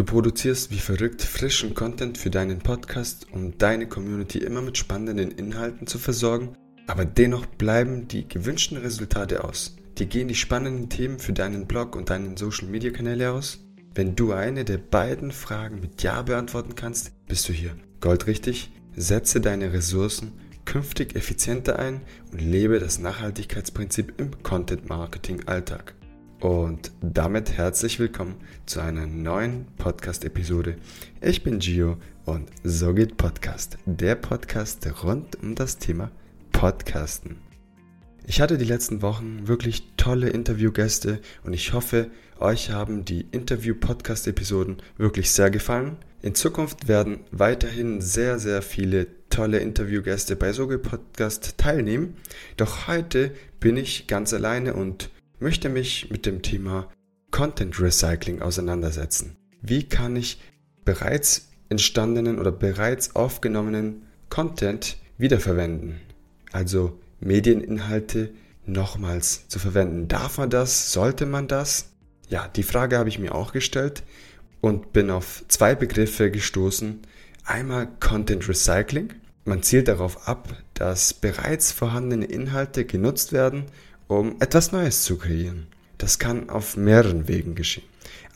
Du produzierst wie verrückt frischen Content für deinen Podcast, um deine Community immer mit spannenden Inhalten zu versorgen, aber dennoch bleiben die gewünschten Resultate aus. Dir gehen die spannenden Themen für deinen Blog und deinen Social Media Kanäle aus? Wenn du eine der beiden Fragen mit Ja beantworten kannst, bist du hier. Goldrichtig, setze deine Ressourcen künftig effizienter ein und lebe das Nachhaltigkeitsprinzip im Content Marketing Alltag. Und damit herzlich willkommen zu einer neuen Podcast-Episode. Ich bin Gio und so geht Podcast, der Podcast rund um das Thema Podcasten. Ich hatte die letzten Wochen wirklich tolle Interviewgäste und ich hoffe, euch haben die Interview-Podcast-Episoden wirklich sehr gefallen. In Zukunft werden weiterhin sehr, sehr viele tolle Interviewgäste bei Soge Podcast teilnehmen. Doch heute bin ich ganz alleine und möchte mich mit dem Thema Content Recycling auseinandersetzen. Wie kann ich bereits entstandenen oder bereits aufgenommenen Content wiederverwenden? Also Medieninhalte nochmals zu verwenden. Darf man das? Sollte man das? Ja, die Frage habe ich mir auch gestellt und bin auf zwei Begriffe gestoßen. Einmal Content Recycling. Man zielt darauf ab, dass bereits vorhandene Inhalte genutzt werden um etwas Neues zu kreieren. Das kann auf mehreren Wegen geschehen.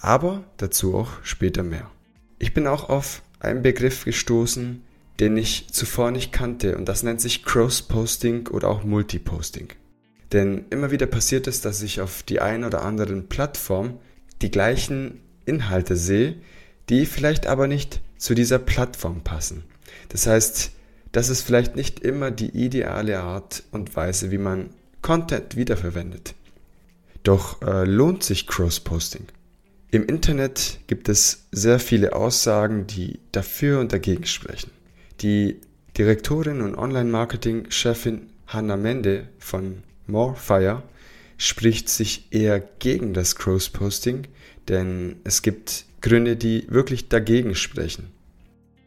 Aber dazu auch später mehr. Ich bin auch auf einen Begriff gestoßen, den ich zuvor nicht kannte und das nennt sich Cross-Posting oder auch Multiposting. Denn immer wieder passiert es, dass ich auf die ein oder anderen Plattform die gleichen Inhalte sehe, die vielleicht aber nicht zu dieser Plattform passen. Das heißt, das ist vielleicht nicht immer die ideale Art und Weise, wie man Content wiederverwendet. Doch äh, lohnt sich Cross-Posting? Im Internet gibt es sehr viele Aussagen, die dafür und dagegen sprechen. Die Direktorin und Online-Marketing-Chefin Hannah Mende von Morefire spricht sich eher gegen das Cross-Posting, denn es gibt Gründe, die wirklich dagegen sprechen.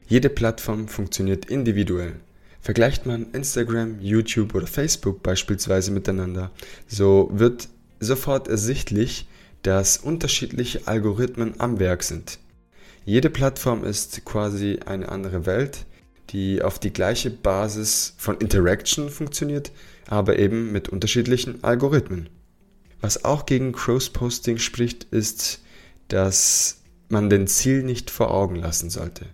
Jede Plattform funktioniert individuell. Vergleicht man Instagram, YouTube oder Facebook beispielsweise miteinander, so wird sofort ersichtlich, dass unterschiedliche Algorithmen am Werk sind. Jede Plattform ist quasi eine andere Welt, die auf die gleiche Basis von Interaction funktioniert, aber eben mit unterschiedlichen Algorithmen. Was auch gegen Cross-Posting spricht, ist, dass man den Ziel nicht vor Augen lassen sollte.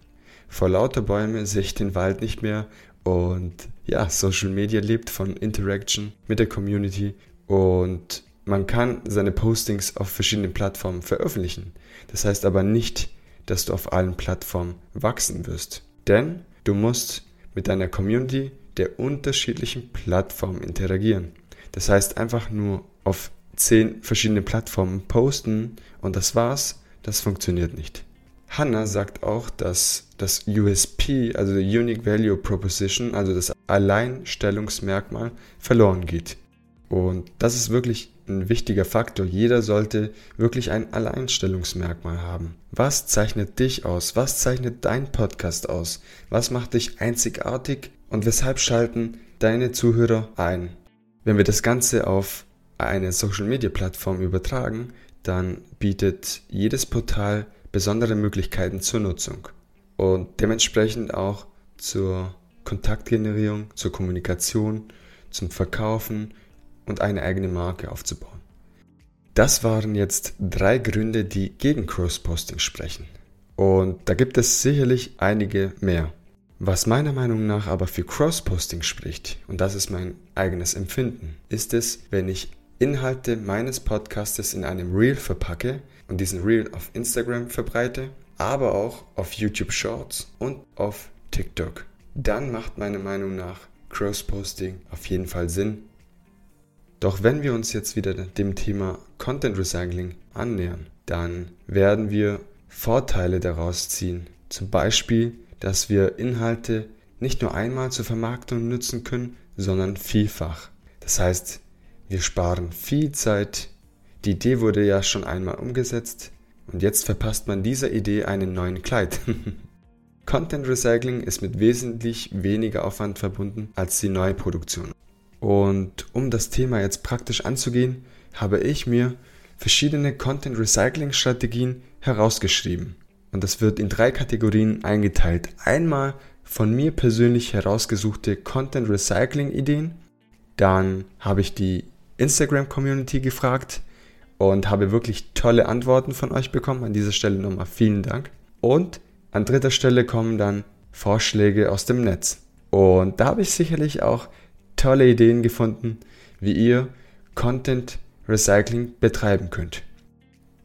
Vor lauter Bäume sehe ich den Wald nicht mehr und ja, Social Media lebt von Interaction mit der Community und man kann seine Postings auf verschiedenen Plattformen veröffentlichen. Das heißt aber nicht, dass du auf allen Plattformen wachsen wirst. Denn du musst mit deiner Community der unterschiedlichen Plattformen interagieren. Das heißt einfach nur auf zehn verschiedene Plattformen posten und das war's, das funktioniert nicht. Hanna sagt auch, dass das USP, also die Unique Value Proposition, also das Alleinstellungsmerkmal, verloren geht. Und das ist wirklich ein wichtiger Faktor. Jeder sollte wirklich ein Alleinstellungsmerkmal haben. Was zeichnet dich aus? Was zeichnet dein Podcast aus? Was macht dich einzigartig? Und weshalb schalten deine Zuhörer ein? Wenn wir das Ganze auf eine Social-Media-Plattform übertragen, dann bietet jedes Portal besondere Möglichkeiten zur Nutzung und dementsprechend auch zur Kontaktgenerierung, zur Kommunikation, zum Verkaufen und eine eigene Marke aufzubauen. Das waren jetzt drei Gründe, die gegen Cross-Posting sprechen. Und da gibt es sicherlich einige mehr. Was meiner Meinung nach aber für Cross-Posting spricht, und das ist mein eigenes Empfinden, ist es, wenn ich Inhalte meines Podcastes in einem Reel verpacke und diesen Reel auf Instagram verbreite, aber auch auf YouTube Shorts und auf TikTok. Dann macht meiner Meinung nach Cross-Posting auf jeden Fall Sinn. Doch wenn wir uns jetzt wieder dem Thema Content Recycling annähern, dann werden wir Vorteile daraus ziehen. Zum Beispiel, dass wir Inhalte nicht nur einmal zur Vermarktung nutzen können, sondern vielfach. Das heißt, wir sparen viel Zeit. Die Idee wurde ja schon einmal umgesetzt und jetzt verpasst man dieser Idee einen neuen Kleid. Content Recycling ist mit wesentlich weniger Aufwand verbunden als die neue Produktion. Und um das Thema jetzt praktisch anzugehen, habe ich mir verschiedene Content Recycling Strategien herausgeschrieben. und das wird in drei Kategorien eingeteilt. Einmal von mir persönlich herausgesuchte Content Recycling Ideen. Dann habe ich die Instagram Community gefragt und habe wirklich tolle Antworten von euch bekommen. An dieser Stelle nochmal vielen Dank. Und an dritter Stelle kommen dann Vorschläge aus dem Netz. Und da habe ich sicherlich auch tolle Ideen gefunden, wie ihr Content Recycling betreiben könnt.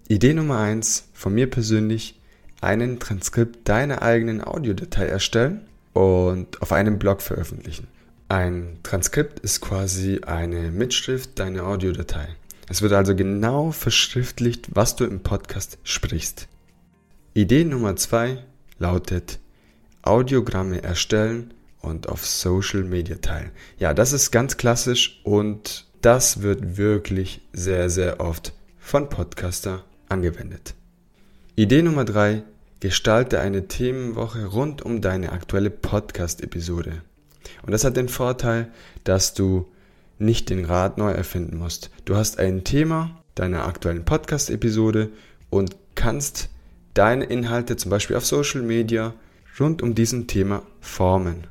Idee Nummer eins von mir persönlich, einen Transkript deiner eigenen Audiodatei erstellen und auf einem Blog veröffentlichen. Ein Transkript ist quasi eine Mitschrift deiner Audiodatei. Es wird also genau verschriftlicht, was du im Podcast sprichst. Idee Nummer zwei lautet Audiogramme erstellen und auf Social Media teilen. Ja, das ist ganz klassisch und das wird wirklich sehr, sehr oft von Podcaster angewendet. Idee Nummer drei: Gestalte eine Themenwoche rund um deine aktuelle Podcast-Episode. Und das hat den Vorteil, dass du nicht den Rad neu erfinden musst. Du hast ein Thema deiner aktuellen Podcast-Episode und kannst deine Inhalte zum Beispiel auf Social Media rund um diesen Thema formen.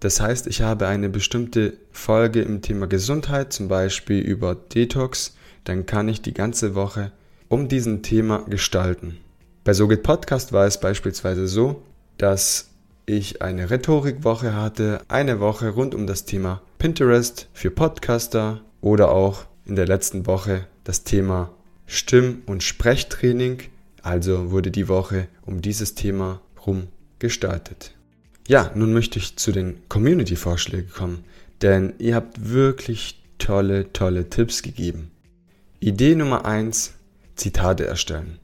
Das heißt, ich habe eine bestimmte Folge im Thema Gesundheit, zum Beispiel über Detox, dann kann ich die ganze Woche um diesen Thema gestalten. Bei SoGit Podcast war es beispielsweise so, dass ich eine Rhetorikwoche hatte, eine Woche rund um das Thema Pinterest für Podcaster oder auch in der letzten Woche das Thema Stimm- und Sprechtraining. Also wurde die Woche um dieses Thema rum gestaltet. Ja, nun möchte ich zu den Community-Vorschlägen kommen, denn ihr habt wirklich tolle, tolle Tipps gegeben. Idee Nummer eins: Zitate erstellen.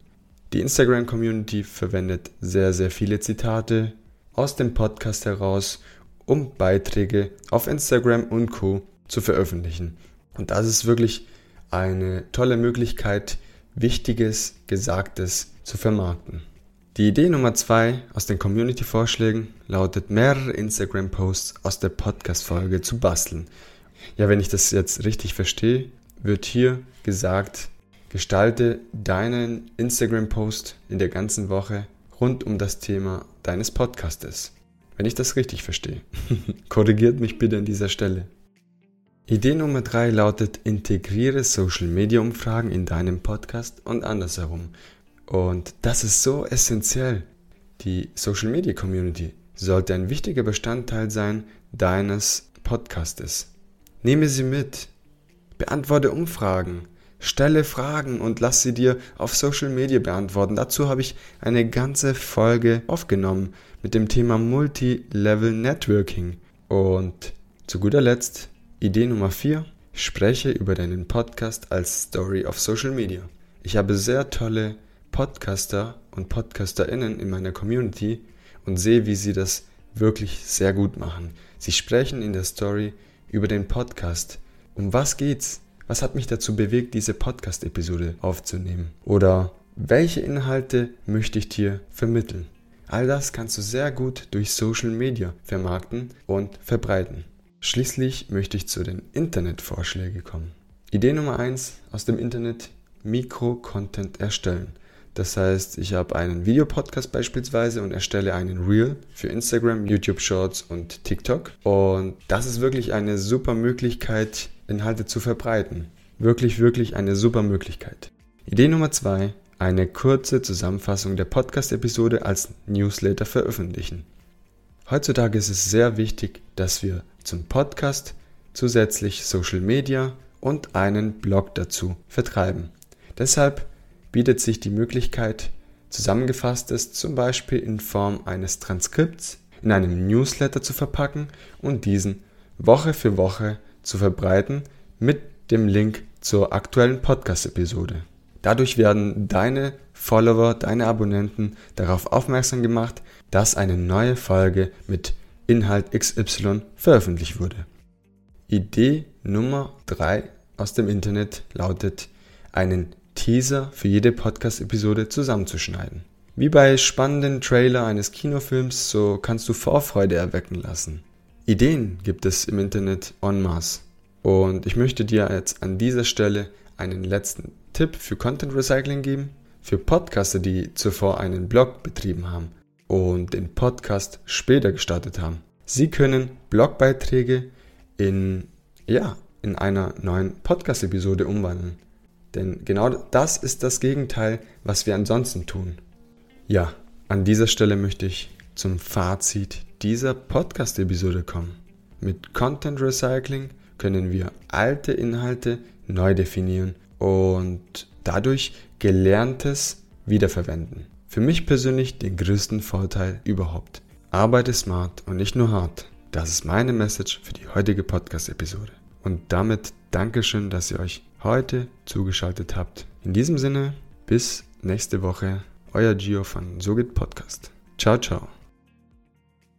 Die Instagram-Community verwendet sehr, sehr viele Zitate aus dem Podcast heraus, um Beiträge auf Instagram und Co. zu veröffentlichen. Und das ist wirklich eine tolle Möglichkeit, Wichtiges, Gesagtes zu vermarkten. Die Idee Nummer zwei aus den Community-Vorschlägen lautet, mehrere Instagram-Posts aus der Podcast-Folge zu basteln. Ja, wenn ich das jetzt richtig verstehe, wird hier gesagt, gestalte deinen Instagram-Post in der ganzen Woche rund um das Thema deines Podcastes. Wenn ich das richtig verstehe. Korrigiert mich bitte an dieser Stelle. Idee Nummer drei lautet, integriere Social Media Umfragen in deinem Podcast und andersherum. Und das ist so essentiell. Die Social Media Community sollte ein wichtiger Bestandteil sein deines Podcastes. Nehme sie mit. Beantworte Umfragen. Stelle Fragen und lass sie dir auf Social Media beantworten. Dazu habe ich eine ganze Folge aufgenommen mit dem Thema Multi-Level Networking. Und zu guter Letzt Idee Nummer 4. Spreche über deinen Podcast als Story auf Social Media. Ich habe sehr tolle Podcaster und Podcasterinnen in meiner Community und sehe, wie sie das wirklich sehr gut machen. Sie sprechen in der Story über den Podcast. Um was geht's? Was hat mich dazu bewegt, diese Podcast-Episode aufzunehmen? Oder welche Inhalte möchte ich dir vermitteln? All das kannst du sehr gut durch Social Media vermarkten und verbreiten. Schließlich möchte ich zu den Internetvorschlägen kommen. Idee Nummer 1 aus dem Internet, Mikro-Content erstellen. Das heißt, ich habe einen Videopodcast beispielsweise und erstelle einen Reel für Instagram, YouTube Shorts und TikTok. Und das ist wirklich eine super Möglichkeit, Inhalte zu verbreiten. Wirklich, wirklich eine super Möglichkeit. Idee Nummer zwei: Eine kurze Zusammenfassung der Podcast-Episode als Newsletter veröffentlichen. Heutzutage ist es sehr wichtig, dass wir zum Podcast zusätzlich Social Media und einen Blog dazu vertreiben. Deshalb bietet sich die Möglichkeit, zusammengefasstes zum Beispiel in Form eines Transkripts in einem Newsletter zu verpacken und diesen Woche für Woche zu verbreiten mit dem Link zur aktuellen Podcast-Episode. Dadurch werden deine Follower, deine Abonnenten darauf aufmerksam gemacht, dass eine neue Folge mit Inhalt XY veröffentlicht wurde. Idee Nummer 3 aus dem Internet lautet, einen Teaser für jede Podcast-Episode zusammenzuschneiden. Wie bei spannenden Trailer eines Kinofilms, so kannst du Vorfreude erwecken lassen. Ideen gibt es im Internet en masse. Und ich möchte dir jetzt an dieser Stelle einen letzten Tipp für Content Recycling geben. Für Podcaster, die zuvor einen Blog betrieben haben und den Podcast später gestartet haben. Sie können Blogbeiträge in, ja, in einer neuen Podcast-Episode umwandeln. Denn genau das ist das Gegenteil, was wir ansonsten tun. Ja, an dieser Stelle möchte ich zum Fazit dieser Podcast-Episode kommen. Mit Content Recycling können wir alte Inhalte neu definieren und dadurch Gelerntes wiederverwenden. Für mich persönlich den größten Vorteil überhaupt. Arbeite smart und nicht nur hart. Das ist meine Message für die heutige Podcast-Episode. Und damit Dankeschön, dass ihr euch heute zugeschaltet habt. In diesem Sinne, bis nächste Woche. Euer Gio von So Podcast. Ciao, ciao.